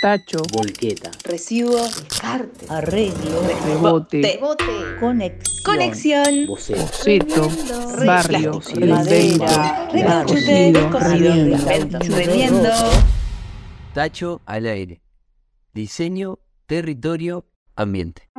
tacho, volqueta, recibo, descarte, arreglo, rebote, rebote, conexión, conexión, boceto, barrio, madera, rojo. Tacho al aire. Diseño, territorio, ambiente.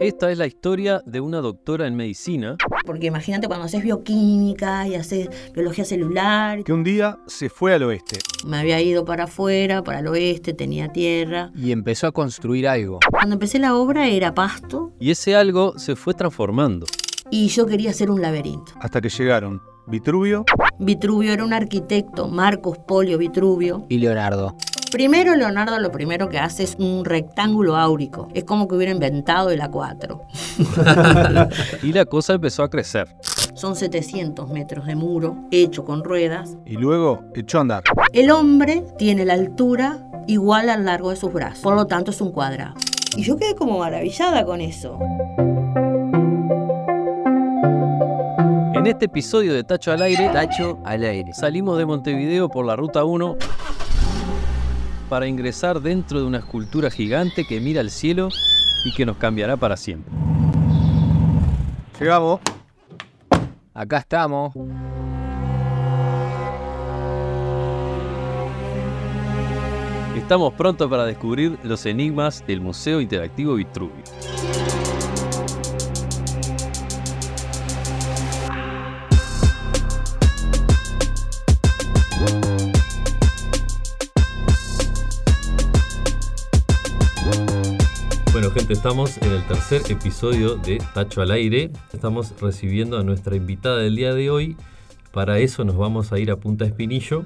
Esta es la historia de una doctora en medicina Porque imagínate cuando haces bioquímica y haces biología celular. que un día se fue al oeste Me había ido para afuera, para el oeste, tenía tierra. y empezó a construir algo. Cuando empecé la obra era pasto y ese algo se fue transformando. y yo quería hacer un laberinto. hasta que llegaron Vitruvio Vitruvio era un arquitecto, Marcos Polio Vitruvio. Y Leonardo. Primero Leonardo lo primero que hace es un rectángulo áurico. Es como que hubiera inventado el A4. Y la cosa empezó a crecer. Son 700 metros de muro hecho con ruedas. y luego echó a andar. El hombre tiene la altura igual al largo de sus brazos, por lo tanto es un cuadrado. Y yo quedé como maravillada con eso. En este episodio de Tacho al aire, Tacho al aire. salimos de Montevideo por la ruta 1 para ingresar dentro de una escultura gigante que mira al cielo y que nos cambiará para siempre. Llegamos. Acá estamos. Estamos prontos para descubrir los enigmas del Museo Interactivo Vitruvio. Estamos en el tercer episodio de Tacho al Aire. Estamos recibiendo a nuestra invitada del día de hoy. Para eso nos vamos a ir a Punta Espinillo.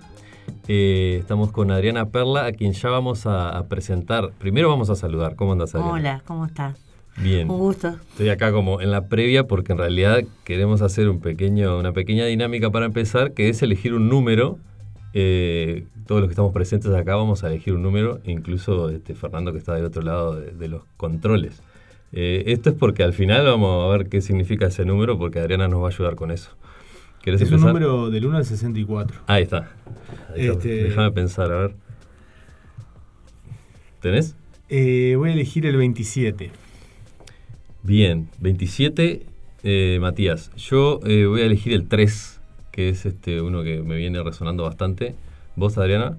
Eh, estamos con Adriana Perla, a quien ya vamos a, a presentar. Primero vamos a saludar. ¿Cómo andas, Adriana? Hola, ¿cómo estás? Bien. Un gusto. Estoy acá como en la previa porque en realidad queremos hacer un pequeño, una pequeña dinámica para empezar, que es elegir un número. Eh, todos los que estamos presentes acá vamos a elegir un número, incluso este, Fernando que está del otro lado de, de los controles. Eh, esto es porque al final vamos a ver qué significa ese número, porque Adriana nos va a ayudar con eso. ¿Querés Es un empezar? número del 1 al 64. Ahí está. Ahí está. Este- Déjame pensar, a ver. ¿Tenés? Eh, voy a elegir el 27. Bien, 27, eh, Matías. Yo voy a elegir el 3, que es este uno que me viene resonando bastante. ¿Vos, Adriana?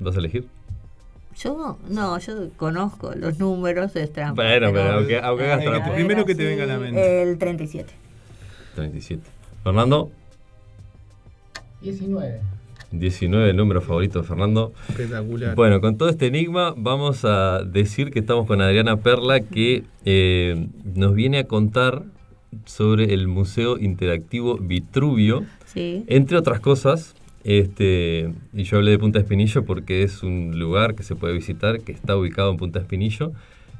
¿Vas a elegir? Yo, no, yo conozco los números de trampa. Bueno, pero aunque- aunque hagas ver, trampa. Primero que te venga a la mente. El 37. 37. Fernando, 19. 19, el número favorito de Fernando. Espectacular. Bueno, con todo este enigma vamos a decir que estamos con Adriana Perla que eh, nos viene a contar sobre el Museo Interactivo Vitruvio. Sí. Entre otras cosas, este, y yo hablé de Punta Espinillo porque es un lugar que se puede visitar, que está ubicado en Punta Espinillo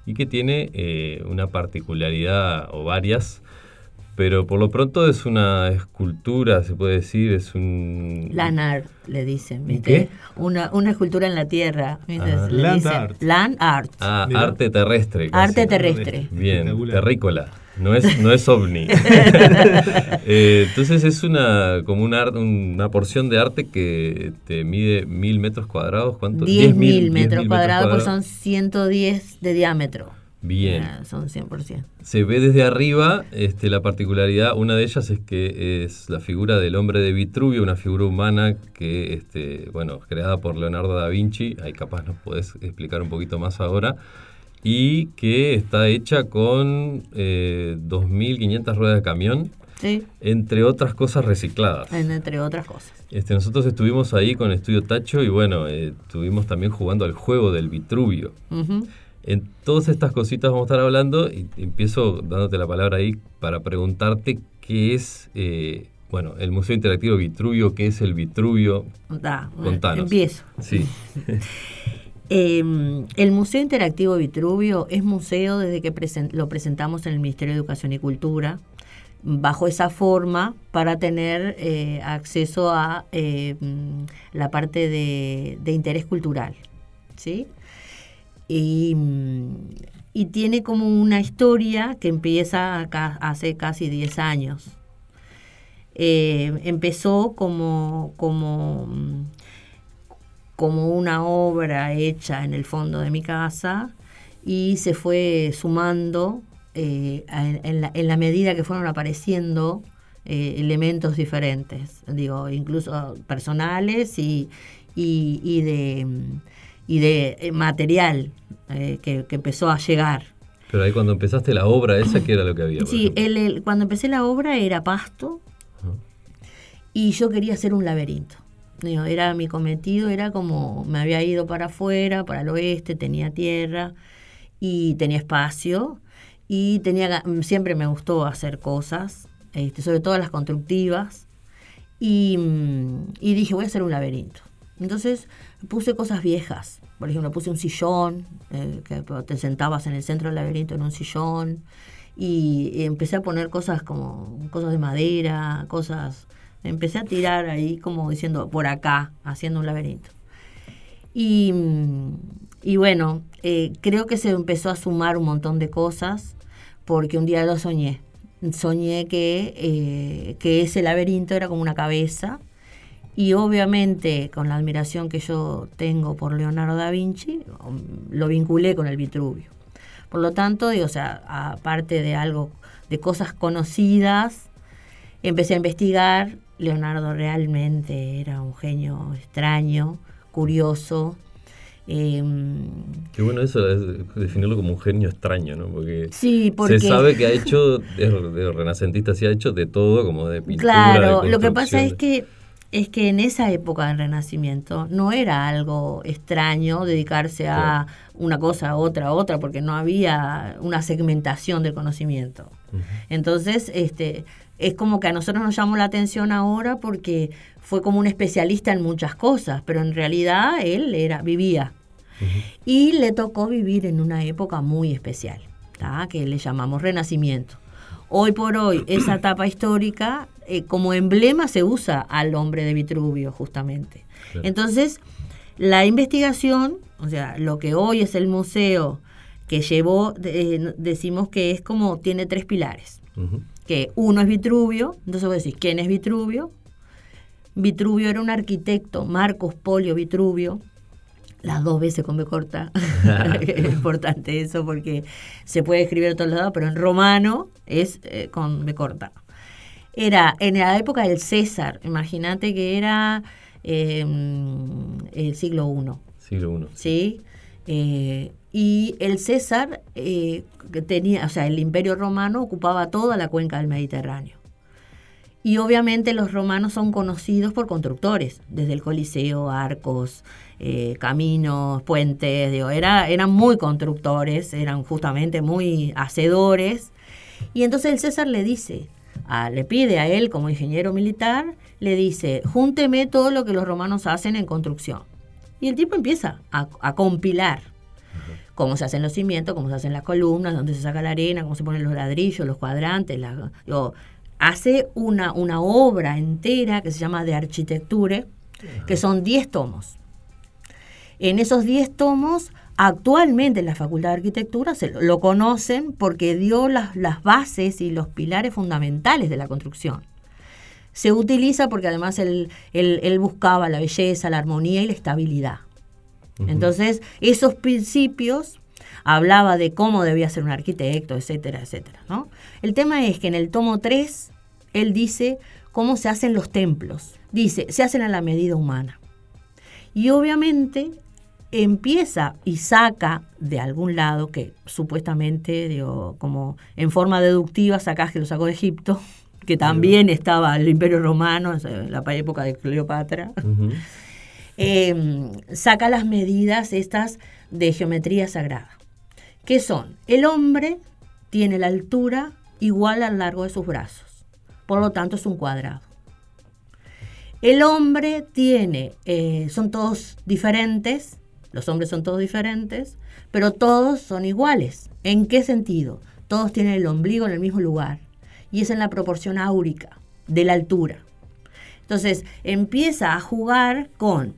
y que tiene eh, una particularidad o varias, pero por lo pronto es una escultura, se puede decir, es un... Land art, le dicen, ¿Un ¿viste? qué? Una, una escultura en la tierra. ¿viste? Ah. Le Land dicen art. Land art. Ah, arte terrestre. casi. Arte terrestre. Bien, terrícola. No es, no es ovni. Eh, entonces es una como una, una porción de arte que te mide mil metros cuadrados. ¿Cuánto? 10.000 10.000 metros 10.000 cuadrados, pues son 110 de diámetro. Bien. Ah, Son 100%. Se ve desde arriba, este, la particularidad, una de ellas es que es la figura del hombre de Vitruvio, una figura humana que, este, bueno, creada por Leonardo da Vinci, ahí capaz nos podés explicar un poquito más ahora, y que está hecha con eh, 2.500 ruedas de camión, Sí, entre otras cosas recicladas. en- entre otras cosas. Este, nosotros estuvimos ahí con Estudio Tacho y bueno, eh, estuvimos también jugando al juego del Vitruvio. En todas estas cositas vamos a estar hablando y empiezo dándote la palabra ahí para preguntarte qué es, eh, bueno, el Museo Interactivo Vitruvio, qué es el Vitruvio. Da, Contanos. Empiezo. Sí, Eh, el Museo Interactivo Vitruvio es museo desde que lo presentamos en el Ministerio de Educación y Cultura, bajo esa forma para tener eh, acceso a mm, la parte de, interés cultural. ¿sí? Y, tiene como una historia que empieza hace casi 10 años. Eh, empezó como, como como una obra hecha en el fondo de mi casa y se fue sumando eh, en, en la, en la medida que fueron apareciendo eh, elementos diferentes, digo, incluso personales y, y, y de, y de eh, material eh, que, que empezó a llegar. Pero ahí cuando empezaste la obra esa, ¿qué era lo que había? Sí, ejemplo? el- el- cuando empecé la obra era pasto y yo quería hacer un laberinto. Digo, era mi cometido, era como me había ido para afuera, para el oeste, tenía tierra y tenía espacio y tenía ga- siempre me gustó hacer cosas, este, sobre todo las constructivas y, mm, y dije voy a hacer un laberinto. Entonces puse cosas viejas, por ejemplo puse un sillón, eh, que te sentabas en el centro del laberinto en un sillón y empecé a poner cosas como cosas de madera, cosas, empecé a tirar ahí como diciendo por acá, haciendo un laberinto. Y, y bueno, eh, creo que se empezó a sumar un montón de cosas porque un día lo soñé. Soñé que, eh, que ese laberinto era como una cabeza y obviamente con la admiración que yo tengo por Leonardo da Vinci, um, lo vinculé con el Vitruvio. Por lo tanto, digo, o sea, aparte de algo, de cosas conocidas, empecé a investigar. Leonardo realmente era un genio extraño, curioso. em, Qué bueno eso, es definirlo como un genio extraño, ¿no? Porque, sí, porque... se sabe que ha hecho, de, de renacentista, sí ha hecho de todo, como de pintura, Claro, de lo que pasa es que es que en esa época del Renacimiento no era algo extraño dedicarse a una cosa, a otra, a otra, porque no había una segmentación del conocimiento. Entonces, este, es como que a nosotros nos llamó la atención ahora porque fue como un especialista en muchas cosas, pero en realidad él era, vivía. Y le tocó vivir en una época muy especial, ¿tá? que le llamamos Renacimiento. Hoy por hoy, esa etapa histórica, eh, como emblema se usa al hombre de Vitruvio, justamente. Claro. Entonces, la investigación, o sea, lo que hoy es el museo que llevó, eh, decimos que es como, tiene tres pilares. Que uno es Vitruvio, entonces voy a decir, ¿quién es Vitruvio? Vitruvio era un arquitecto, Marcos Polio Vitruvio, las dos veces con B corta, es importante eso porque se puede escribir a todos lados, pero en romano es eh, con B corta. Era en la época del César, imagínate que era eh, el siglo I. Siglo I. ¿sí? Eh, y el César eh, tenía, o sea, el imperio romano ocupaba toda la cuenca del Mediterráneo. Y obviamente los romanos son conocidos por constructores, desde el Coliseo, arcos, eh, caminos, puentes, digo, era, eran muy constructores, eran justamente muy hacedores. Y entonces el César le dice, le pide a él como ingeniero militar, le dice, júnteme todo lo que los romanos hacen en construcción. Y el tipo empieza a, a compilar cómo se hacen los cimientos, cómo se hacen las columnas, dónde se saca la arena, cómo se ponen los ladrillos, los cuadrantes. la- digo, hace una, una obra entera que se llama De Architecture, que son 10 tomos. En esos 10 tomos, actualmente en la Facultad de Arquitectura se lo, lo conocen porque dio las, las bases y los pilares fundamentales de la construcción. Se utiliza porque además él, él- él buscaba la belleza, la armonía y la estabilidad. Entonces, esos principios hablaba de cómo debía ser un arquitecto, etcétera, etcétera. ¿no? El tema es que en el tomo 3, él dice cómo se hacen los templos. Dice, se hacen a la medida humana. Y obviamente empieza y saca de algún lado, que supuestamente, digo, como en forma deductiva, sacás que lo sacó de Egipto, que también estaba el Imperio Romano, en la época de Cleopatra eh, saca las medidas estas de geometría sagrada. ¿Qué son? El hombre tiene la altura igual al largo de sus brazos, por lo tanto es un cuadrado. El hombre tiene, eh, son todos diferentes, los hombres son todos diferentes, pero todos son iguales. ¿En qué sentido? Todos tienen el ombligo en el mismo lugar y es en la proporción áurica de la altura. Entonces empieza a jugar con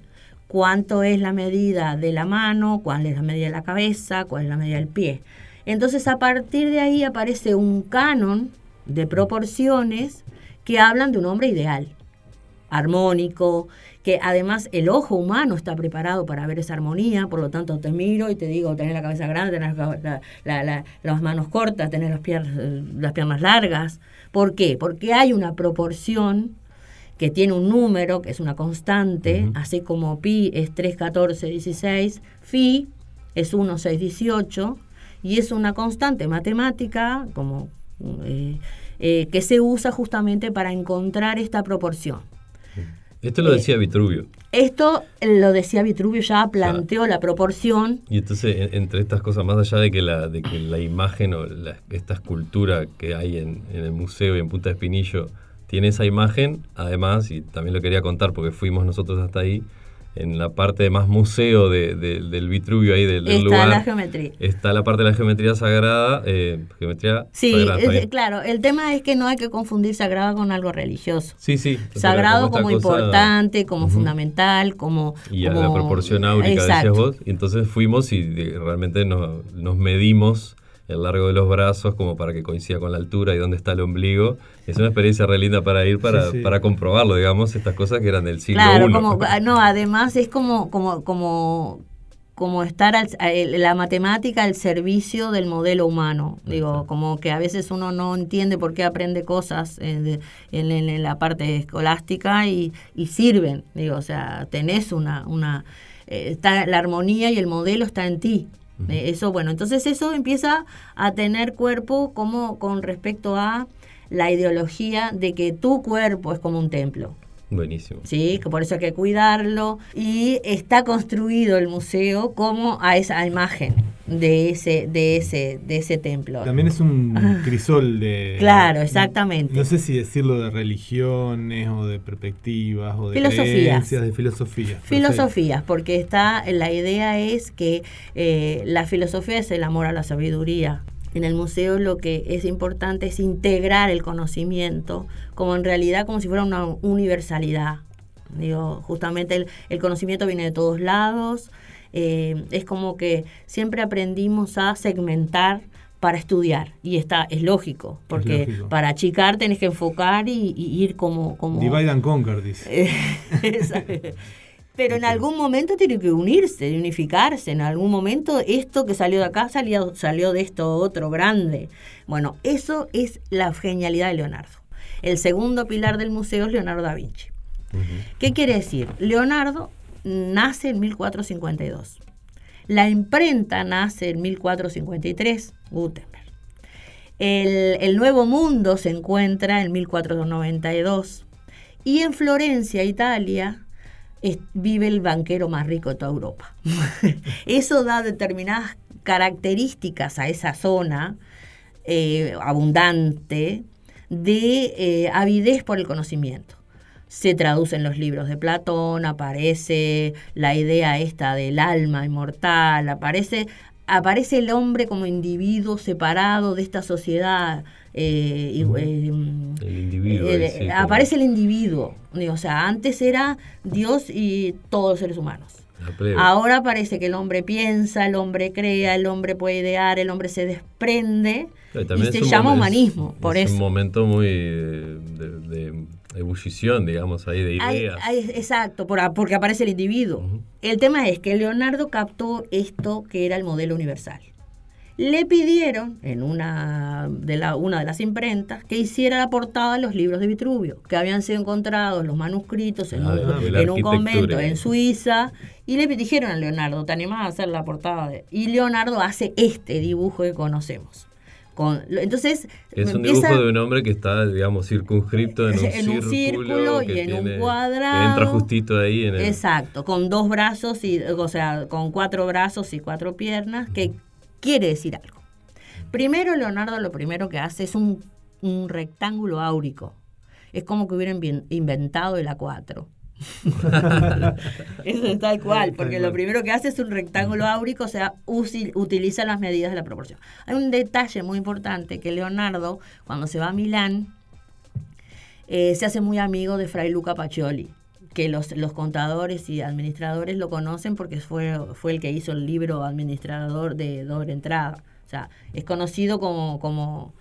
cuánto es la medida de la mano, cuál es la medida de la cabeza, cuál es la medida del pie. Entonces a partir de ahí aparece un canon de proporciones que hablan de un hombre ideal, armónico, que además el ojo humano está preparado para ver esa armonía, por lo tanto te miro y te digo, tenés la cabeza grande, tenés la- la- la- la- las manos cortas, tenés las piernas, las piernas largas. ¿Por qué? Porque hay una proporción que tiene un número, que es una constante, así como pi es 3, 14, 16, phi es 1, 6, 18, y es una constante matemática como, eh, eh, que se usa justamente para encontrar esta proporción. Esto lo decía Vitruvio. Esto lo decía Vitruvio, ya planteó la proporción. Y entonces, en- entre estas cosas, más allá de que la, de que la imagen o la- esta escultura que hay en, en el museo y en Punta de Espinillo tiene esa imagen, además, y también lo quería contar porque fuimos nosotros hasta ahí, en la parte más museo de- de- del Vitruvio ahí del, del Está lugar, la geometría. está la parte de la geometría sagrada, eh, geometría Sí, sagrada. ¿está es- bien? claro, el tema es que no hay que confundir sagrado con algo religioso. Sí, sí. Sagrado como, importante, como fundamental, como... Y a la proporción áurica, Exacto. decías vos. Y entonces fuimos y realmente nos, nos medimos el largo de los brazos como para que coincida con la altura y dónde está el ombligo. Es una experiencia re linda para ir, para, Sí, sí. para comprobarlo, digamos, estas cosas que eran del siglo Claro, I. como, ah, no, además es como, como, como, como estar al- la matemática al servicio del modelo humano. Digo, como que a veces uno no entiende por qué aprende cosas eh, de- en, en- en la parte escolástica y, y sirven. Digo, o sea, tenés una, una eh, está la armonía y el modelo está en ti. Eh, Eso, bueno, entonces eso empieza a tener cuerpo como con respecto a la ideología de que tu cuerpo es como un templo. Buenísimo. Sí, que por eso hay que cuidarlo. Y está construido el museo como a esa imagen de ese, de ese, de ese templo. También es un crisol de... Claro, exactamente. No sé si decirlo de religiones o de perspectivas o de Filosofías. creencias, de filosofías. Filosofías, porque está, la idea es que eh, la filosofía es el amor a la sabiduría. En el museo lo que es importante es integrar el conocimiento como en realidad como si fuera una universalidad. Digo, justamente el, el conocimiento viene de todos lados. eh, es como que siempre aprendimos a segmentar para estudiar y está es lógico porque lógico. para achicar tenés que enfocar y, y ir como como Divide and conquer, dice. Pero en algún momento tiene que unirse, unificarse. En algún momento esto que salió de acá salió, salió de esto otro grande. Bueno, eso es la genialidad de Leonardo. El segundo pilar del museo es Leonardo da Vinci. ¿Qué quiere decir? Leonardo nace en 1452. La imprenta nace en 1453, Gutenberg. El, el Nuevo Mundo se encuentra en 1492. Y en Florencia, Italia, vive el banquero más rico de toda Europa. Eso da determinadas características a esa zona eh, abundante de eh, avidez por el conocimiento. Se traducen los libros de Platón, aparece la idea esta del alma inmortal, aparece, aparece el hombre como individuo separado de esta sociedad. Eh, eh, El individuo. como aparece el individuo. O sea, antes era Dios y todos los seres humanos. Ahora parece que el hombre piensa, el hombre crea, el hombre puede idear, el hombre se desprende y se llama humanismo, es- por es eso. un momento muy eh, de, de ebullición, digamos, ahí de ideas. hay- exacto, por- porque aparece el individuo. El tema es que Leonardo captó esto que era el modelo universal. Le pidieron en una de, la, una de las imprentas que hiciera la portada de los libros de Vitruvio, que habían sido encontrados los manuscritos en, Ah, un, en convento en Suiza, y le dijeron a Leonardo, ¿te animás a hacer la portada? de-?" Y Leonardo hace este dibujo que conocemos. Con, entonces, Es un empieza- dibujo de un hombre que está, digamos, circunscripto en un, En un círculo, círculo y que en un cuadrado. Que entra justito ahí en el... Exacto, con dos brazos, y, o sea, con cuatro brazos y cuatro piernas, que quiere decir algo. Primero, Leonardo lo primero que hace es un, un rectángulo áurico. Es como que hubiera invien- inventado el A4. Eso es tal cual, porque lo primero que hace es un rectángulo áurico, o sea, utiliza las medidas de la proporción. Hay un detalle muy importante que Leonardo, cuando se va a Milán, eh, se hace muy amigo de Fray Luca Pacioli, que los, los contadores y administradores lo conocen porque fue, fue el que hizo el libro administrador de doble entrada. O sea, es conocido como, como,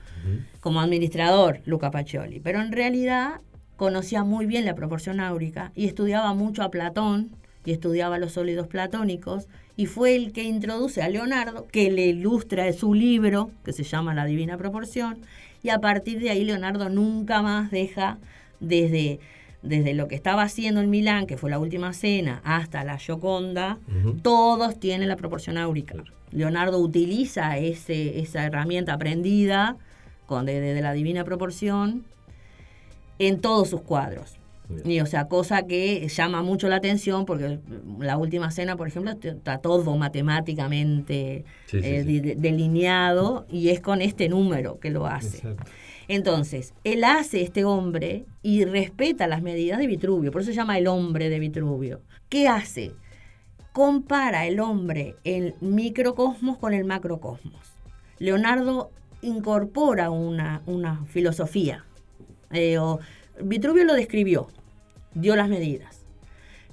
como administrador Luca Pacioli. Pero en realidad conocía muy bien la proporción áurica y estudiaba mucho a Platón y estudiaba los sólidos platónicos y fue el que introduce a Leonardo, que le ilustra su libro que se llama La Divina Proporción y a partir de ahí Leonardo nunca más deja desde desde lo que estaba haciendo en Milán, que fue la última cena, hasta la Gioconda, todos tienen la proporción áurica. Leonardo utiliza ese, esa herramienta aprendida con, de, de la divina proporción en todos sus cuadros. Bien. Y, o sea, cosa que llama mucho la atención porque la última cena, por ejemplo, está todo matemáticamente Sí, sí, eh, sí. delineado y es con este número que lo hace. Exacto. Entonces, él hace este hombre y respeta las medidas de Vitruvio, por eso se llama el hombre de Vitruvio. ¿Qué hace? Compara el hombre el microcosmos con el macrocosmos. Leonardo incorpora una, una filosofía. Eh, Vitruvio lo describió, dio las medidas.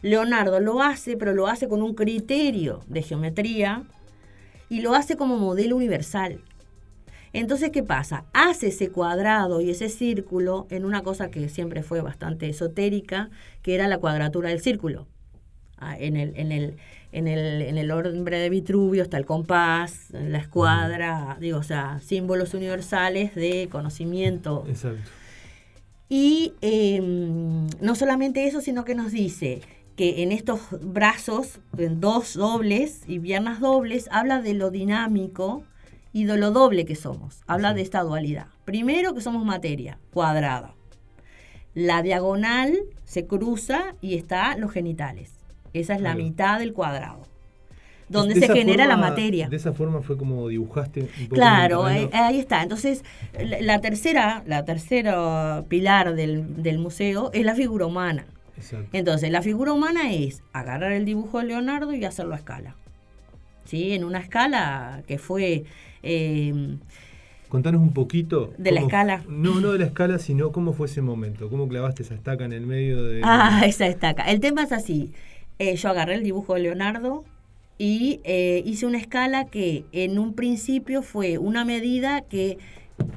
Leonardo lo hace, pero lo hace con un criterio de geometría y lo hace como modelo universal. Entonces, ¿qué pasa? Hace ese cuadrado y ese círculo en una cosa que siempre fue bastante esotérica, que era la cuadratura del círculo. Ah, en, el, en, el, en, el, en el hombre de Vitruvio está el compás, la escuadra, digo, o sea, símbolos universales de conocimiento. Exacto. Y eh, no solamente eso, sino que nos dice que en estos brazos, en dos dobles y piernas dobles, habla de lo dinámico y de lo doble que somos. Habla de esta dualidad. Primero que somos materia, cuadrada. La diagonal se cruza y está los genitales. Esa es la mitad del cuadrado. Donde De se genera la materia. De esa forma fue como dibujaste un poco Claro, ahí, terreno. ahí está. Entonces, la, la tercera, la tercera pilar del, del museo es la figura humana. Exacto. Entonces, la figura humana es agarrar el dibujo de Leonardo y hacerlo a escala. ¿Sí? En una escala que fue eh, Contanos un poquito. ¿De la escala? No, no de la escala, sino cómo fue ese momento. ¿Cómo clavaste esa estaca en el medio de. Ah, esa estaca. El tema es así. Eh, yo agarré el dibujo de Leonardo y eh, hice una escala que en un principio fue una medida que,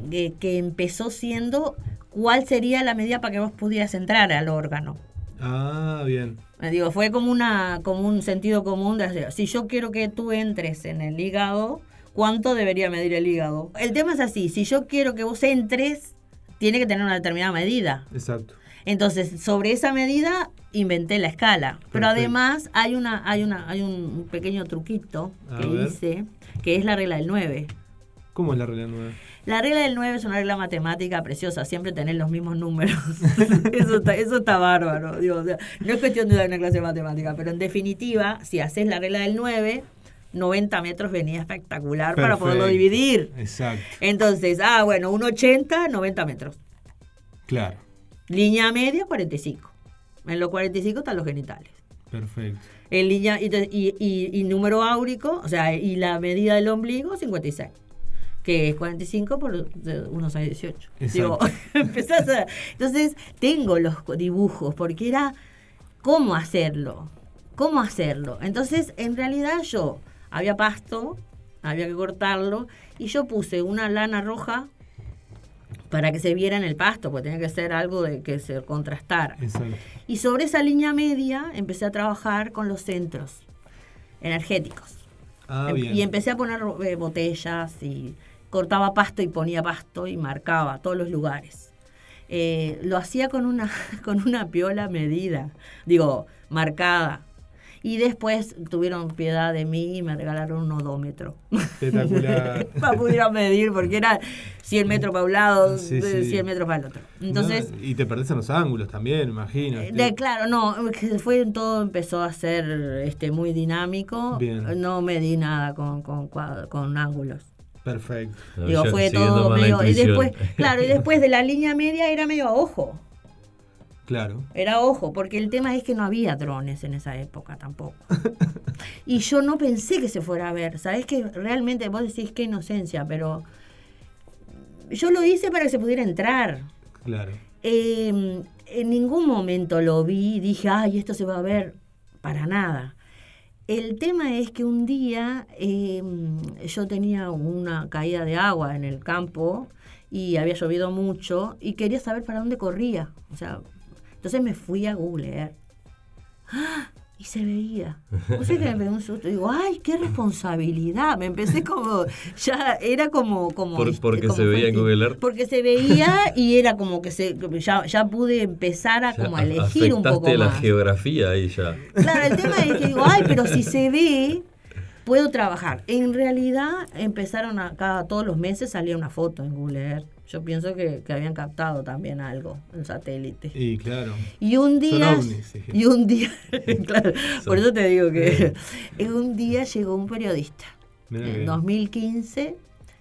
que, que empezó siendo cuál sería la medida para que vos pudieras entrar al órgano. Ah, bien. Eh, Digo, fue como una como un sentido común de si yo quiero que tú entres en el hígado, ¿cuánto debería medir el hígado? El tema es así, si yo quiero que vos entres, tiene que tener una determinada medida. Exacto. Entonces, sobre esa medida inventé la escala. Pero Perfecto. además hay una hay una hay un pequeño truquito A que ver. hice, que es la regla del 9. ¿Cómo es la regla nueva? La regla del 9 es una regla matemática preciosa, siempre tener los mismos números. eso, está, eso está bárbaro. Digo, o sea, no es cuestión de dar una clase de matemática, pero en definitiva, si haces la regla del 9, 90 metros venía espectacular para poderlo dividir. Exacto. Entonces, ah, bueno, un 80, 90 metros. Claro. Línea media, 45. En los 45 están los genitales. Perfecto. En línea, y, y- y- número áurico, o sea, y la medida del ombligo, 56. Que es 45 por de unos 18. Digo, empezás a- entonces, tengo los dibujos, porque era cómo hacerlo. ¿Cómo hacerlo? Entonces, en realidad yo había pasto, había que cortarlo, y yo puse una lana roja para que se viera en el pasto, porque tenía que ser algo de que se contrastara. Exacto. Y sobre esa línea media empecé a trabajar con los centros energéticos. Ah, Em- bien. Y empecé a poner eh, botellas y cortaba pasto y ponía pasto y marcaba todos los lugares. Eh, lo hacía con una, con una piola medida, digo, marcada. Y después tuvieron piedad de mí y me regalaron un odómetro. Espectacular. para pudiera medir, porque era 100 metros para un lado, Sí, sí. 100 metros para el otro. Entonces, No, y te perdés en los ángulos también, imagino. eh, De, claro, no, que fue todo empezó a ser este muy dinámico. Bien. No medí nada con, con, con ángulos. Perfecto. Digo, fue todo medio. Y después, claro, y después de la línea media era medio a ojo. Claro. Era ojo, porque el tema es que no había drones en esa época tampoco. y yo no pensé que se fuera a ver. Sabes que realmente vos decís qué inocencia, pero yo lo hice para que se pudiera entrar. Claro. Eh, en ningún momento lo vi y dije, ay, esto se va a ver para nada. El tema es que un día eh, yo tenía una caída de agua en el campo y había llovido mucho y quería saber para dónde corría. O sea, Entonces me fui a Google Earth. ¡Ah! Y se veía. O sea que me pegué un susto. Digo, ay, qué responsabilidad. Me empecé como, ya era como... como Por- porque como se veía en Google Earth. Porque se veía y era como que se, ya, ya pude empezar a como a a- elegir un poco la más. geografía ahí ya. Claro, el tema es que digo, ay, pero si se ve, puedo trabajar. En realidad empezaron acá, todos los meses salía una foto en Google Earth. Yo pienso que, que habían captado también algo en satélite. Y claro. Y un Son día, ovnis, y un día, claro, por eso te digo que un día llegó un periodista. Mirá En que- 2015,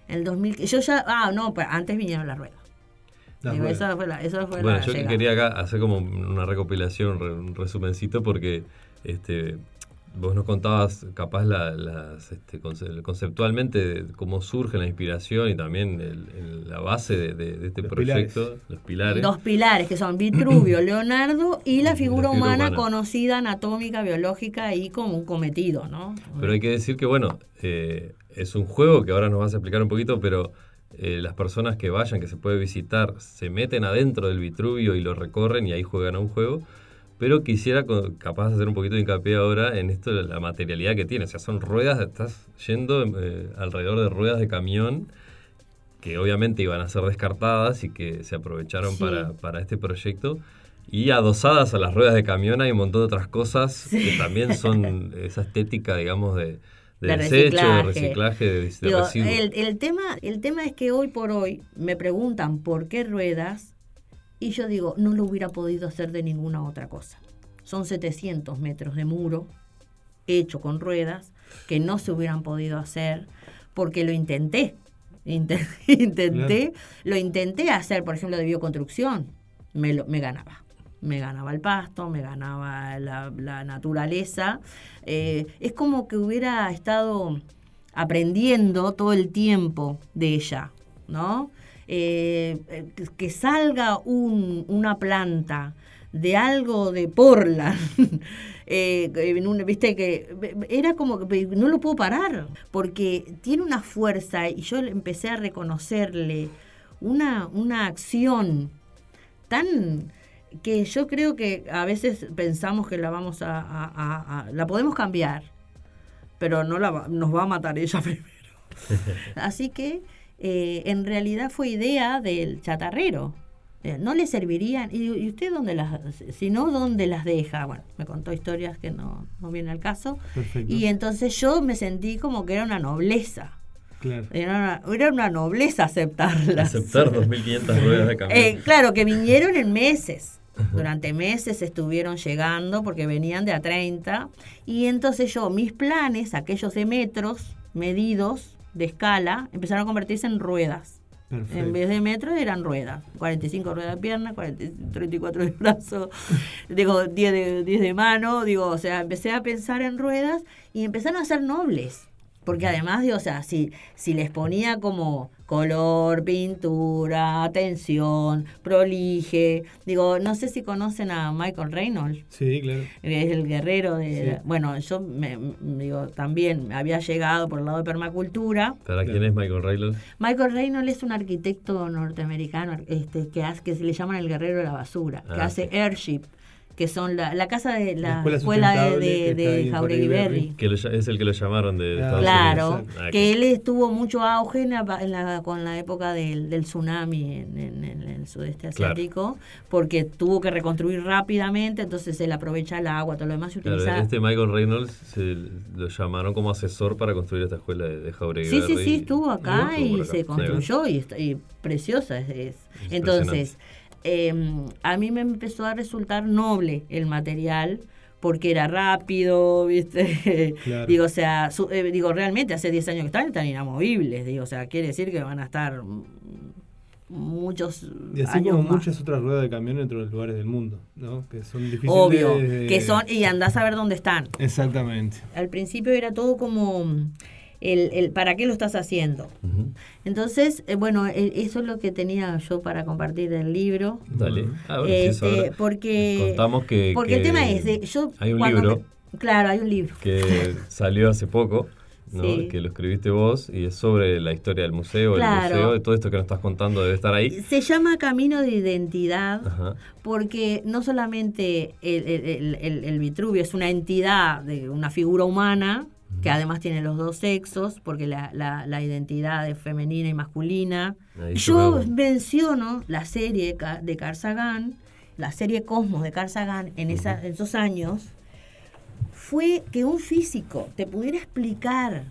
en 2000, yo ya, ah, no, pero antes vinieron las ruedas. las Digo, ruedas. esa fue la, esa fue Bueno, la yo llegada. quería acá hacer como una recopilación, un re- un resumencito, porque este, vos nos contabas capaz la, las, este, conce- conceptualmente de cómo surge la inspiración y también el- el- la base de, de- de este Los proyecto, los pilares. Dos pilares que son Vitruvio, Leonardo y la figura figura humana humana. conocida anatómica, biológica y como un cometido, ¿no? Pero hay que decir que, bueno, eh, es un juego que ahora nos vas a explicar un poquito, pero eh, las personas que vayan, que se puede visitar, se meten adentro del Vitruvio y lo recorren y ahí juegan a un juego. Pero quisiera capaz de hacer un poquito de hincapié ahora en esto de la materialidad que tiene. O sea, son ruedas, estás yendo eh, alrededor de ruedas de camión que obviamente iban a ser descartadas y que se aprovecharon Sí. para, para este proyecto. Y adosadas a las ruedas de camión hay un montón de otras cosas que también son esa estética, digamos, de, de De desecho, de reciclaje. reciclaje, de, de Digo, residuos. el, el tema, el tema es que hoy por hoy me preguntan por qué ruedas y yo digo, no lo hubiera podido hacer de ninguna otra cosa. Son 700 metros de muro hecho con ruedas que no se hubieran podido hacer porque lo intenté. Inte- intenté, lo intenté hacer, por ejemplo, de bioconstrucción. Me, lo- me ganaba. Me ganaba el pasto, me ganaba la, la naturaleza. Eh, es como que hubiera estado aprendiendo todo el tiempo de ella, ¿no? Eh, que salga un- una planta de algo de Portland, eh, en un- viste que era como que no lo puedo parar, porque tiene una fuerza y yo empecé a reconocerle una, una acción tan que yo creo que a veces pensamos que la vamos a, a- a- a- la podemos cambiar, pero no la nos va a matar ella primero. Así que eh, en realidad fue idea del chatarrero. Eh, no le servirían. ¿Y, y usted dónde las.? Si no, ¿dónde las deja? Bueno, me contó historias que no, no viene al caso. Perfecto. Y entonces yo me sentí como que era una nobleza. Claro. Era una, era una nobleza aceptarlas. Aceptar 2.500 ruedas de camión. Eh, claro, que vinieron en meses. Durante meses estuvieron llegando porque venían de a 30. Y entonces yo, mis planes, aquellos de metros medidos de escala, empezaron a convertirse en ruedas. En Perfecto. vez de metros eran ruedas. 45 ruedas de pierna, 40, 34 de brazo, digo, 10 de, 10 de mano. Digo, o sea, empecé a pensar en ruedas y empezaron a ser nobles. Porque además, digo, o sea, si, si les ponía como color, pintura, atención, prolige. Digo, no sé si conocen a Michael Reynolds Sí, claro. es el guerrero de... Sí. Bueno, yo me, me digo, también había llegado por el lado de permacultura. ¿Para quién es Michael Reynolds? Michael Reynolds es un arquitecto norteamericano este, que, hace, que se le llaman el guerrero de la basura, que Ah, hace sí. airship, que son la, la casa de la, La escuela escuela de, de, de Jauregui Berry. Que lo es el que lo llamaron de Ah, Estados Claro, Unidos. Ah, que él estuvo mucho auge en la, en la- con la época del, del tsunami en, en- en el sudeste Claro. asiático, porque tuvo que reconstruir rápidamente, entonces él aprovecha el agua, todo lo demás se Claro, utiliza. este Michael Reynolds se lo llamaron como asesor para construir esta escuela de, de Jauregui Sí, sí, Berry. sí, estuvo acá Estuvo y acá. se Sí. construyó y, está- y preciosa es. es. Es Entonces, eh, a mí me empezó a resultar noble el material porque era rápido, ¿viste? Claro. digo, o sea, su- eh, digo, realmente hace 10 años que están, están inamovibles, digo, o sea, quiere decir que van a estar muchos Y así años como más. muchas otras ruedas de camión en otros lugares del mundo, ¿no? Que son difíciles Obvio, de- que son, y andás a ver dónde están. Exactamente. Al principio era todo como el, el ¿para qué lo estás haciendo? Entonces, eh, bueno, eh, eso es lo que tenía yo para compartir del libro. Dale. Ah, bueno, eso Este, porque contamos que, porque el tema es de yo hay un libro me- claro, hay un libro. que salió hace poco ¿no? Sí. que lo escribiste vos y es sobre la historia del museo, Claro. el museo, y todo esto que nos estás contando debe estar ahí. Se llama Camino de Identidad Ajá. porque no solamente el, el- el- el- el Vitruvio es una entidad, de una figura humana, que además tiene los dos sexos, porque la, la- la identidad es femenina y masculina. Ahí Yo menciono la serie de Carl Sagan, la serie Cosmos de Carl Sagan en, esa- en esos años, fue que un físico te pudiera explicar.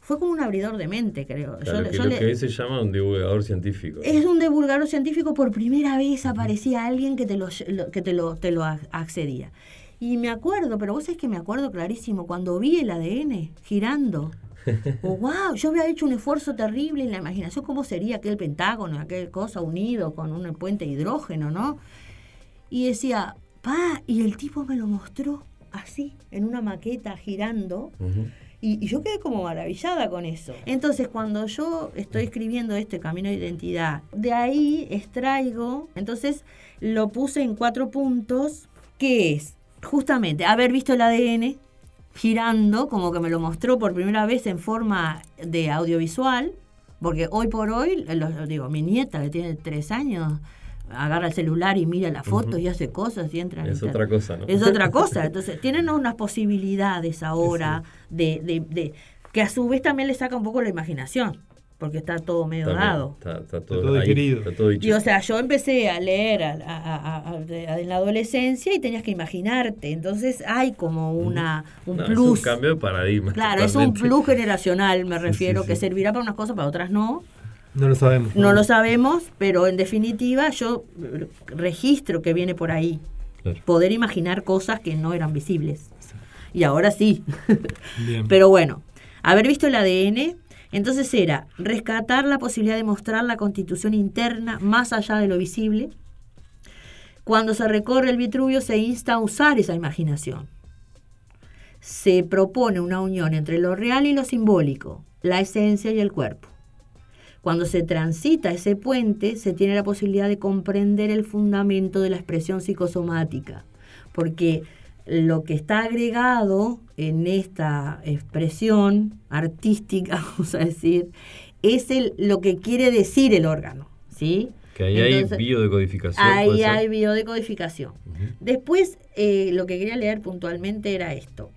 Fue como un abridor de mente, creo. Claro, Yo- que yo lo le- que se llama un divulgador científico. es un divulgador científico, por primera vez aparecía alguien que te lo, que te lo, te lo ac- accedía. Y me acuerdo, pero vos sabés que me acuerdo clarísimo, cuando vi el ADN girando. Oh, wow, yo había hecho un esfuerzo terrible en la imaginación, cómo sería aquel pentágono, aquel cosa unido con un puente de hidrógeno, ¿no? Y decía, pa, y el tipo me lo mostró así, en una maqueta girando. Y, y yo quedé como maravillada con eso. Entonces, cuando yo estoy escribiendo este camino de identidad, de ahí extraigo, entonces lo puse en cuatro puntos, que es justamente haber visto el ADN girando, como que me lo mostró por primera vez en forma de audiovisual, porque hoy por hoy, lo- digo, mi nieta que tiene tres años, agarra el celular y mira las fotos y hace cosas y entra en Es internet. otra cosa, ¿no? Es otra cosa. Entonces, tienen unas posibilidades ahora de, de- de- que a su vez también le saca un poco la imaginación, porque está todo medio También, dado. Está, está todo, todo ahí, digerido. está todo dicho. Y o sea, yo empecé a leer a- a- a- a- de- en la adolescencia y tenías que imaginarte. Entonces hay como una un No, plus. Es un cambio de paradigma. Claro, es un plus generacional, me Sí, refiero, sí, que servirá para unas cosas, para otras no. No lo sabemos. No lo sabemos, pero en definitiva yo registro que viene por ahí. Claro. Poder imaginar cosas que no eran visibles. Y ahora sí. Bien. Pero bueno, haber visto el ADN, entonces era rescatar la posibilidad de mostrar la constitución interna más allá de lo visible. Cuando se recorre el Vitruvio se insta a usar esa imaginación. Se propone una unión entre lo real y lo simbólico, la esencia y el cuerpo. Cuando se transita ese puente, se tiene la posibilidad de comprender el fundamento de la expresión psicosomática, porque lo que está agregado en esta expresión artística, vamos a decir, es el, lo que quiere decir el órgano, ¿sí? Que ahí Entonces, hay biodecodificación. Ahí hay biodecodificación. Después, eh, lo que quería leer puntualmente era esto.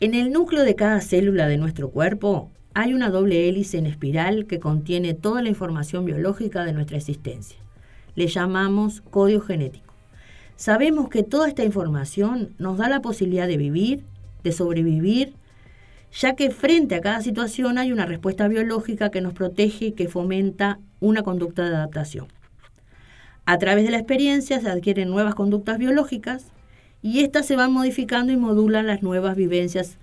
En el núcleo de cada célula de nuestro cuerpo hay una doble hélice en espiral que contiene toda la información biológica de nuestra existencia. Le llamamos código genético. Sabemos que toda esta información nos da la posibilidad de vivir, de sobrevivir, ya que frente a cada situación hay una respuesta biológica que nos protege y que fomenta una conducta de adaptación. A través de la experiencia se adquieren nuevas conductas biológicas y éstas se van modificando y modulan las nuevas vivencias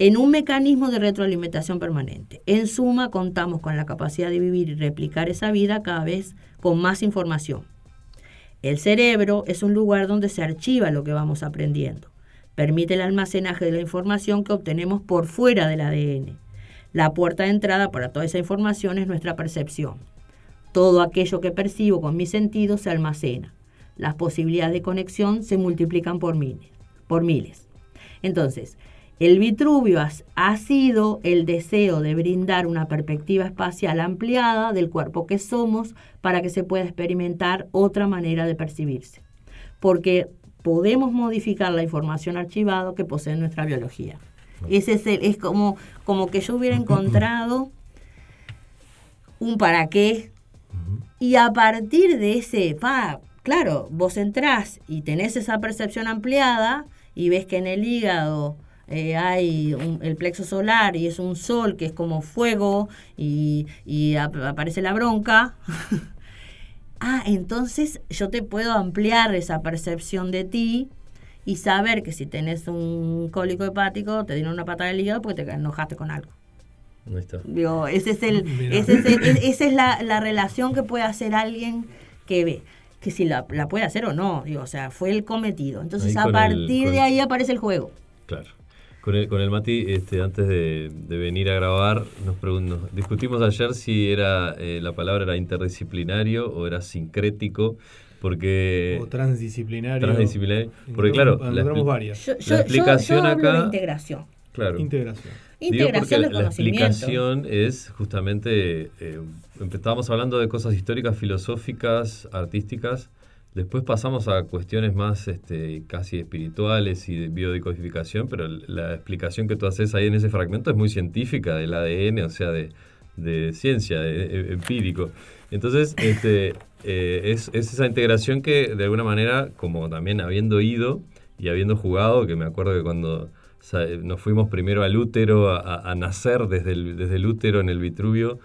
en un mecanismo de retroalimentación permanente. En suma, contamos con la capacidad de vivir y replicar esa vida cada vez con más información. El cerebro es un lugar donde se archiva lo que vamos aprendiendo. Permite el almacenaje de la información que obtenemos por fuera del ADN. La puerta de entrada para toda esa información es nuestra percepción. Todo aquello que percibo con mis sentidos se almacena. Las posibilidades de conexión se multiplican por miles. Por miles. Entonces, el Vitruvio ha sido el deseo de brindar una perspectiva espacial ampliada del cuerpo que somos para que se pueda experimentar otra manera de percibirse. Porque podemos modificar la información archivada que posee nuestra biología. Ese es, el- es como, como que yo hubiera encontrado un para qué y a partir de ese, pa, claro, vos entrás y tenés esa percepción ampliada y ves que en el hígado eh, hay un- el plexo solar y es un sol que es como fuego y, y ap- aparece la bronca. ah, entonces yo te puedo ampliar esa percepción de ti y saber que si tenés un cólico hepático te dieron una patada del hígado porque te enojaste con algo. Ahí está. Digo, ese es el, Mirá. ese es el- es- esa es la, la relación que puede hacer alguien que ve, que si la, la puede hacer o no, digo, o sea, fue el cometido. Entonces Ahí a el- partir de ahí aparece el juego. Claro. Con el, con el Mati, este, antes de, de venir a grabar, nos, pregun- nos discutimos ayer si era eh, la palabra era interdisciplinario o era sincrético, porque O transdisciplinario. transdisciplinario, porque claro, la, varias. Yo, La yo- yo- explicación yo hablo de acá- integración. Claro. Integración. Digo porque Integración la, de la conocimiento. explicación es justamente, eh, estábamos hablando de cosas históricas, filosóficas, artísticas, después pasamos a cuestiones más este, casi espirituales y de biodecodificación, pero la explicación que tú haces ahí en ese fragmento es muy científica del ADN, o sea, de, de ciencia, empírico. Entonces, este, eh, es, es esa integración que de alguna manera, como también habiendo ido y habiendo jugado, que me acuerdo que cuando nos fuimos primero al útero a nacer desde el, desde el útero en el Vitruvio,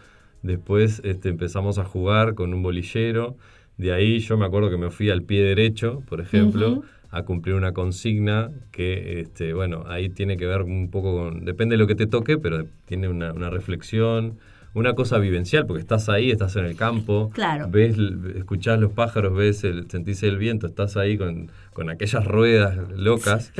después este, empezamos a jugar con un bolillero, de ahí yo me acuerdo que me fui al pie derecho, por ejemplo, a cumplir una consigna que, este, bueno, ahí tiene que ver un poco con, depende de lo que te toque, pero tiene una, una reflexión, una cosa vivencial, porque estás ahí, estás en el campo, Claro. ves, escuchás los pájaros, ves el, sentís el viento, estás ahí con, con aquellas ruedas locas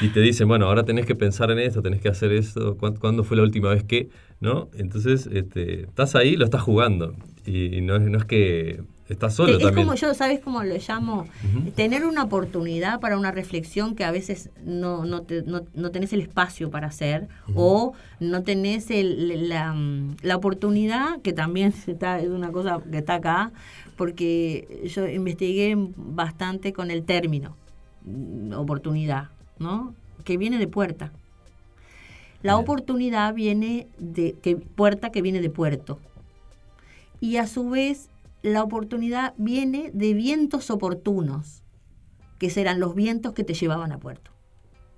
y te dicen, bueno, ahora tenés que pensar en esto, tenés que hacer esto, ¿cuán- ¿cuándo fue la última vez que? ¿No? Entonces, este, estás ahí, lo estás jugando y, y no, es, no es que estás solo es también. como yo, ¿sabes cómo lo llamo? Tener una oportunidad para una reflexión que a veces no, no, te- no- no tenés el espacio para hacer o no tenés el- la, la oportunidad, que también está, es una cosa que está acá, porque yo investigué bastante con el término mm, oportunidad, ¿no? Que viene de puerta. La Bien. oportunidad viene de que puerta que viene de puerto. Y a su vez la oportunidad viene de vientos oportunos, que serán los vientos que te llevaban a puerto.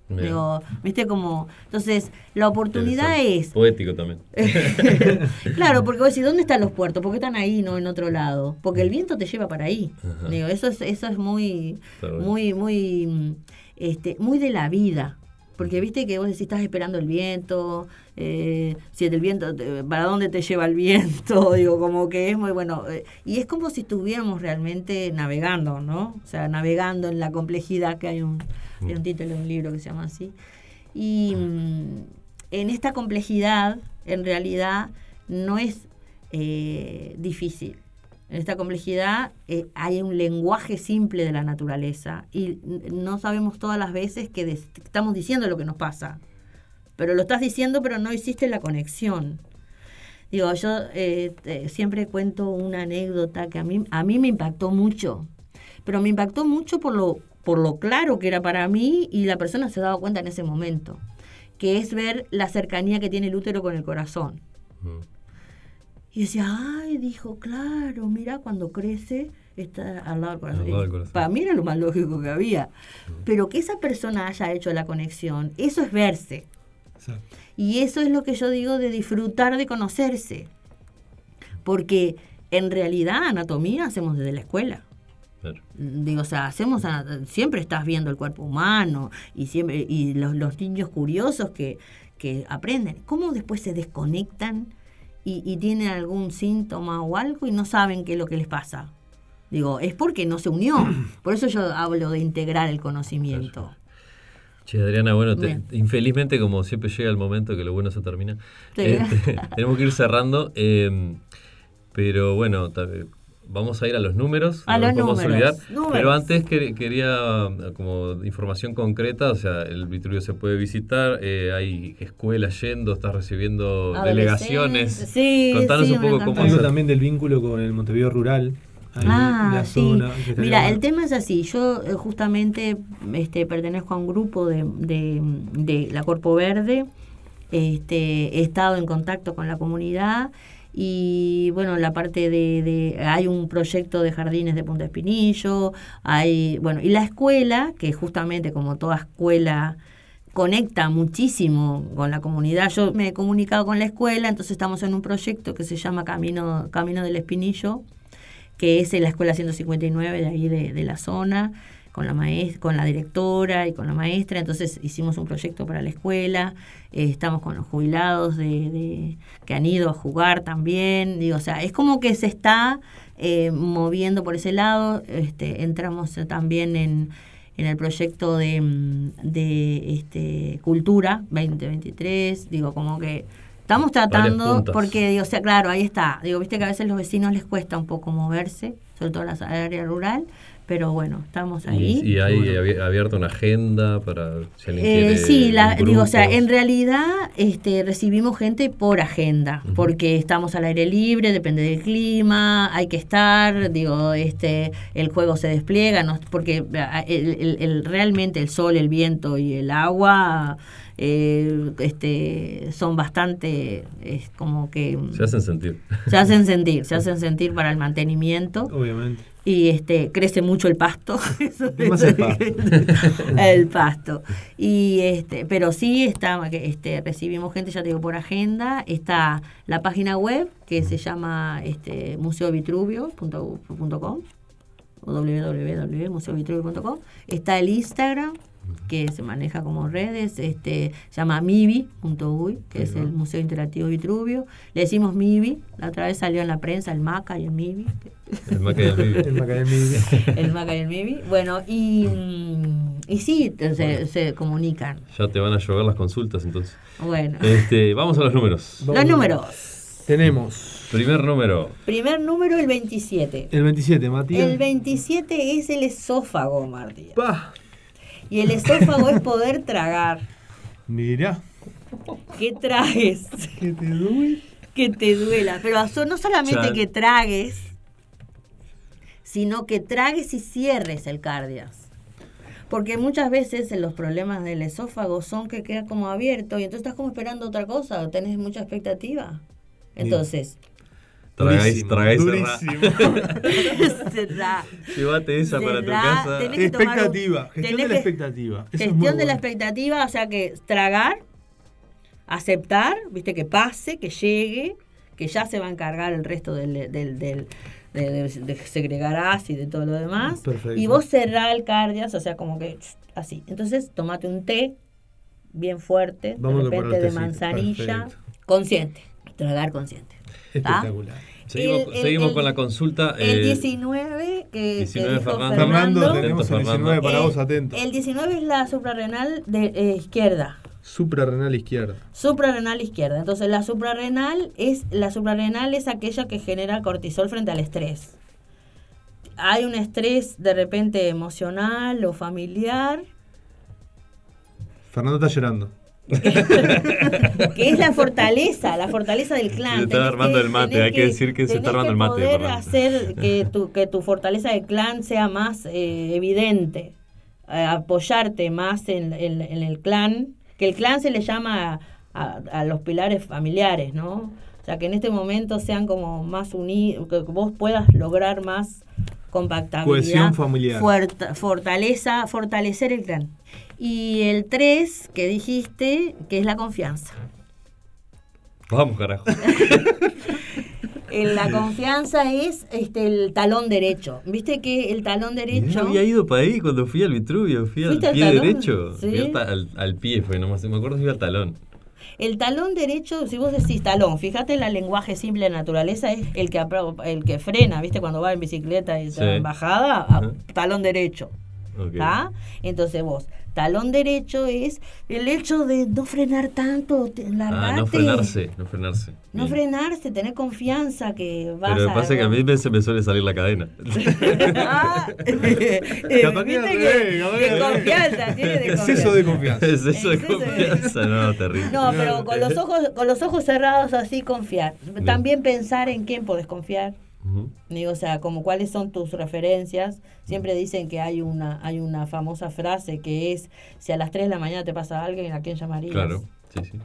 Digo, ¿viste como? Entonces, la oportunidad es Poético también. claro, porque vos decís, ¿dónde están los puertos? ¿Por qué están ahí, no en otro lado? Porque el viento te lleva para ahí. Digo, eso es, eso es muy, muy, muy, este, muy de la vida. Porque viste que vos decís, estás esperando el viento, eh, si es del viento, te- ¿para dónde te lleva el viento? Digo, como que es muy bueno. eh, y es como si estuviéramos realmente navegando, ¿no? O sea, navegando en la complejidad, que hay un, hay un título de un libro que se llama así. Y mm, en esta complejidad, en realidad, no es eh, difícil. En esta complejidad eh, hay un lenguaje simple de la naturaleza y no sabemos todas las veces que estamos diciendo lo que nos pasa. Pero lo estás diciendo, pero no hiciste la conexión. Digo, yo eh, siempre cuento una anécdota que a mí, a mí me impactó mucho, pero me impactó mucho por lo, por lo claro que era para mí y la persona se daba cuenta en ese momento, que es ver la cercanía que tiene el útero con el corazón. Mm. Y decía, ay, dijo, claro, mira, cuando crece está al lado del corazón. Lado del corazón. Para mí era lo más lógico que había. Pero que esa persona haya hecho la conexión, eso es verse. Y eso es lo que yo digo de disfrutar de conocerse. Porque en realidad anatomía hacemos desde la escuela. Claro. Digo, o sea, hacemos, siempre estás viendo el cuerpo humano y siempre y los, los niños curiosos que, que aprenden. ¿Cómo después se desconectan y, y tienen algún síntoma o algo y no saben qué es lo que les pasa? Digo, es porque no se unió. Por eso yo hablo de integrar el conocimiento. Che, Adriana, bueno, te- infelizmente, como siempre llega el momento que lo bueno se termina, Sí. este, tenemos que ir cerrando. eh, pero bueno, vamos a ir a los números. A no los podemos números, olvidar. números. Pero antes que- quería, como información concreta, o sea, el Vitruvio se puede visitar, eh, hay escuelas yendo, estás recibiendo delegaciones. Sí, Contanos sí, un poco cómo es. también del vínculo con el Montevideo rural. ahí, Ah, la sí. zona, Mira, el tema es así. Yo eh, justamente este, pertenezco a un grupo de, de, de la Corpo Verde. Este, he estado en contacto con la comunidad y bueno, la parte de, de- hay un proyecto de jardines de Punta Espinillo, hay, bueno, y la escuela, que justamente como toda escuela conecta muchísimo con la comunidad. Yo me he comunicado con la escuela, entonces estamos en un proyecto que se llama Camino, Camino del Espinillo, que es la escuela 159 de ahí de, de la zona, con la maes- con la directora y con la maestra. Entonces hicimos un proyecto para la escuela, eh, estamos con los jubilados de, de- que han ido a jugar también. Digo, o sea, es como que se está eh, moviendo por ese lado. Este, entramos también en, en el proyecto de, de este, cultura 2023. Digo, como que estamos tratando, porque, digo, o sea, claro, ahí está. Digo, viste que a veces los vecinos les cuesta un poco moverse, sobre todo en la área rural, pero bueno, estamos ahí. Y, y hay abi- abierta una agenda para si alguien Eh, quiere sí, la, digo, o sea, en realidad este, recibimos gente por agenda, porque estamos al aire libre, depende del clima, hay que estar, digo, este, el juego se despliega, no, porque el, el- el- realmente el sol, el viento y el agua eh, este, son bastante, es como que Se hacen sentir. se hacen sentir, se hacen sentir para el mantenimiento Obviamente. y este crece mucho el pasto Eso- ¿Qué más eso el pasto? el pasto y este pero sí está este recibimos gente ya te digo por agenda está la página web que se llama este museovitruvio.com o www.museovitruvio.com está el Instagram que se maneja como redes, este, se llama mivi.uy, que es el Museo Interactivo Vitruvio. Le decimos MIBI, la otra vez salió en la prensa el MACA y el MIBI, El Maca y el Mibi. El Macadamia. el MACA y el MIBI. Bueno, y, y sí, se, se comunican. Ya te van a llover las consultas entonces. Bueno, Este, vamos a los números. los números. Tenemos Primer número. Primer número, el 27. el 27, Matías. El 27 es el esófago, Martí. Pa. Y el esófago es poder tragar. Mira. ¿Qué tragues? Que te duele. que te duela. Pero no solamente que tragues, sino que tragues y cierres el cardias. Porque muchas veces en los problemas del esófago son que queda como abierto y entonces estás como esperando otra cosa, o tenés mucha expectativa. Entonces, Tragáis, tragáis cerrá. durísimo. cerrá. Llévate esa para tu Cerrá, casa. tenés que tomar un- expectativa. Gestión tenés de la expectativa. Eso es muy Gestión de la bueno. expectativa, o sea que tragar, aceptar, viste, que pase, que llegue, que ya se va a encargar el resto del, del, del- de, de- de segregar ácido y todo lo demás. Perfecto. Y vos cerrá el cardias, o sea, como que así. Entonces, tomate un té bien fuerte, Vamos de repente de manzanilla, perfecto. consciente, tragar consciente. Espectacular. Seguimos, El- el- seguimos el- con la consulta. El eh, 19 que, que 19 dijo Fernando. Tenemos el Fernando. 19 para Eh, vos, atento. El 19 es la suprarrenal de eh, izquierda. Suprarrenal izquierda. Suprarrenal izquierda. Entonces la suprarrenal es la suprarrenal es aquella que genera cortisol frente al estrés. Hay un estrés de repente emocional o familiar, Fernando está llorando. que es la fortaleza, la fortaleza del clan. Se está armando el mate, hay que decir que se está armando el mate, poder hacer que tu, que tu fortaleza del clan sea más eh, evidente, eh, apoyarte más en, en- en el clan, que el clan se le llama a, a los pilares familiares, ¿no? O sea, que en este momento sean como más unidos, que vos puedas lograr más compactabilidad. Cohesión familiar. fortaleza, fortalecer el clan. Y el 3 que dijiste, que es la confianza. Vamos, carajo. La confianza es este el talón derecho. ¿Viste que el talón Yo derecho? había ido para ahí cuando fui al Vitruvio, fui al ¿Fuiste al pie talón? derecho. Sí. Fui al, al- al pie, fue nomás, me acuerdo si fui al talón. El talón derecho, si vos decís talón, fíjate la lenguaje simple de naturaleza es el que el que frena, ¿viste? Cuando va en bicicleta y se va Sí. en bajada, Ajá. talón derecho. Entonces vos, talón derecho es el hecho de no frenar tanto, te- largate. Ah, no frenarse, no frenarse. No Bien. frenarse, tener confianza que vas Pero a... me pasa que a mí me, se me suele salir la cadena. Ah, Capaz que ¿viste al que- revés, capaz que de al revés. confianza, tiene de Exceso de confianza. confianza. es eso de Exceso de- confianza, no, terrible. No, pero con los ojos, con los ojos cerrados así confiar. También pensar en quién podés confiar. Ujú. Digo, o sea, como cuáles son tus referencias. Siempre dicen que hay una, hay una famosa frase que es si a las 3 de la mañana te pasa algo, ¿a quién llamarías? Claro, sí, sí.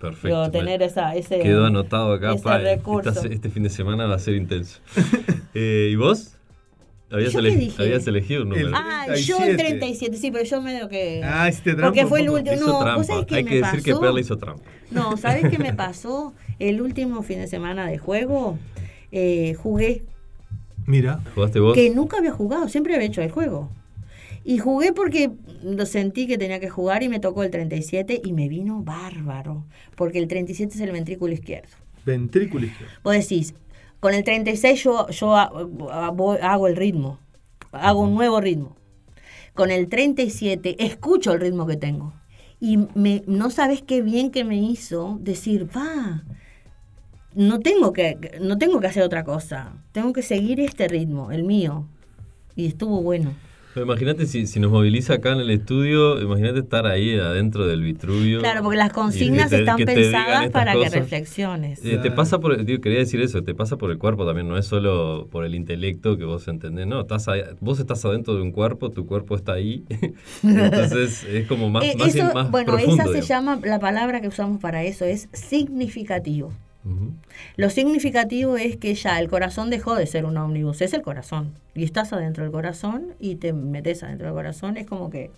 Perfecto. Digo, me- tener esa, ese Quedó anotado acá. ese pa, recurso. esta- este fin de semana va a ser intenso. Eh, ¿Y vos? ¿Habías, habías elegido un número? El- Ah, yo el 37. 37, sí, pero yo medio que... Ah, hiciste trampa Porque fue el último. No, ¿vos sabés qué Hay me que decir que pasó? Perla hizo trampa. No, ¿sabés qué me pasó? El último fin de semana de juego eh, jugué, Mira. ¿Jugaste vos? que nunca había jugado, siempre había hecho el juego. Y jugué porque lo sentí que tenía que jugar y me tocó el 37 y me vino bárbaro, porque el 37 es el ventrículo izquierdo. Ventrículo izquierdo. Vos decís, con el 36 yo, yo hago el ritmo, hago un nuevo ritmo. Con el 37 escucho el ritmo que tengo. Y me, no sabes qué bien que me hizo decir, va, no tengo que, no tengo que hacer otra cosa. Tengo que seguir este ritmo, el mío. Y estuvo bueno. Imagínate si, si nos moviliza acá en el estudio, imagínate estar ahí adentro del Vitruvio. Claro, porque las que consignas te- están que pensadas para que cosas. reflexiones. Eh, te pasa por, digo, quería decir eso, te pasa por el cuerpo también, no es solo por el intelecto que vos entendés, no, estás ahí- vos estás adentro de un cuerpo, tu cuerpo está ahí, entonces es como más, Eh, más, eso, más bueno, profundo. esa se digamos. llama, la palabra que usamos para eso es significativo. Lo significativo es que ya el corazón dejó de ser un ómnibus, es el corazón. Y estás adentro del corazón y te metes adentro del corazón, es como que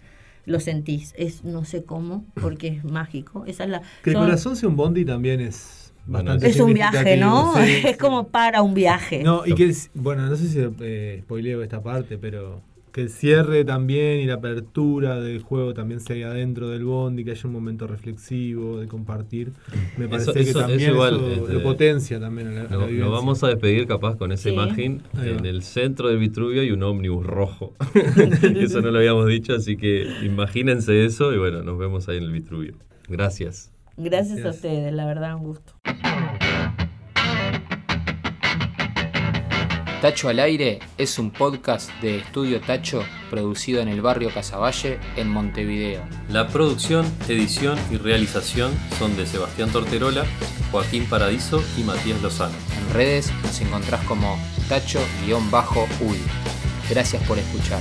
lo sentís. Es no sé cómo, porque es mágico. Esa es la. Que el yo- corazón sea un bondi también es bastante es un viaje, ¿no? sí, es como para un viaje. No, y que, bueno, no sé si eh, spoileo esta parte, pero que el cierre también y la apertura del juego también se haga dentro del bondi, que haya un momento reflexivo, de compartir. Me parece Eso- que también eso igual, eso este, lo potencia también la, lo vivencia. vamos a despedir capaz con esa Sí. imagen. En el centro del Vitruvio hay un ómnibus rojo. eso no lo habíamos dicho, así que imagínense eso y bueno, nos vemos ahí en el Vitruvio. Gracias. Gracias a ustedes, la verdad, un gusto. Tacho al aire es un podcast de Estudio Tacho producido en el barrio Casaballe en Montevideo. La producción, edición y realización son de Sebastián Torterola, Joaquín Paradiso y Matías Lozano. En redes nos encontrás como Tacho-Uy. Gracias por escuchar.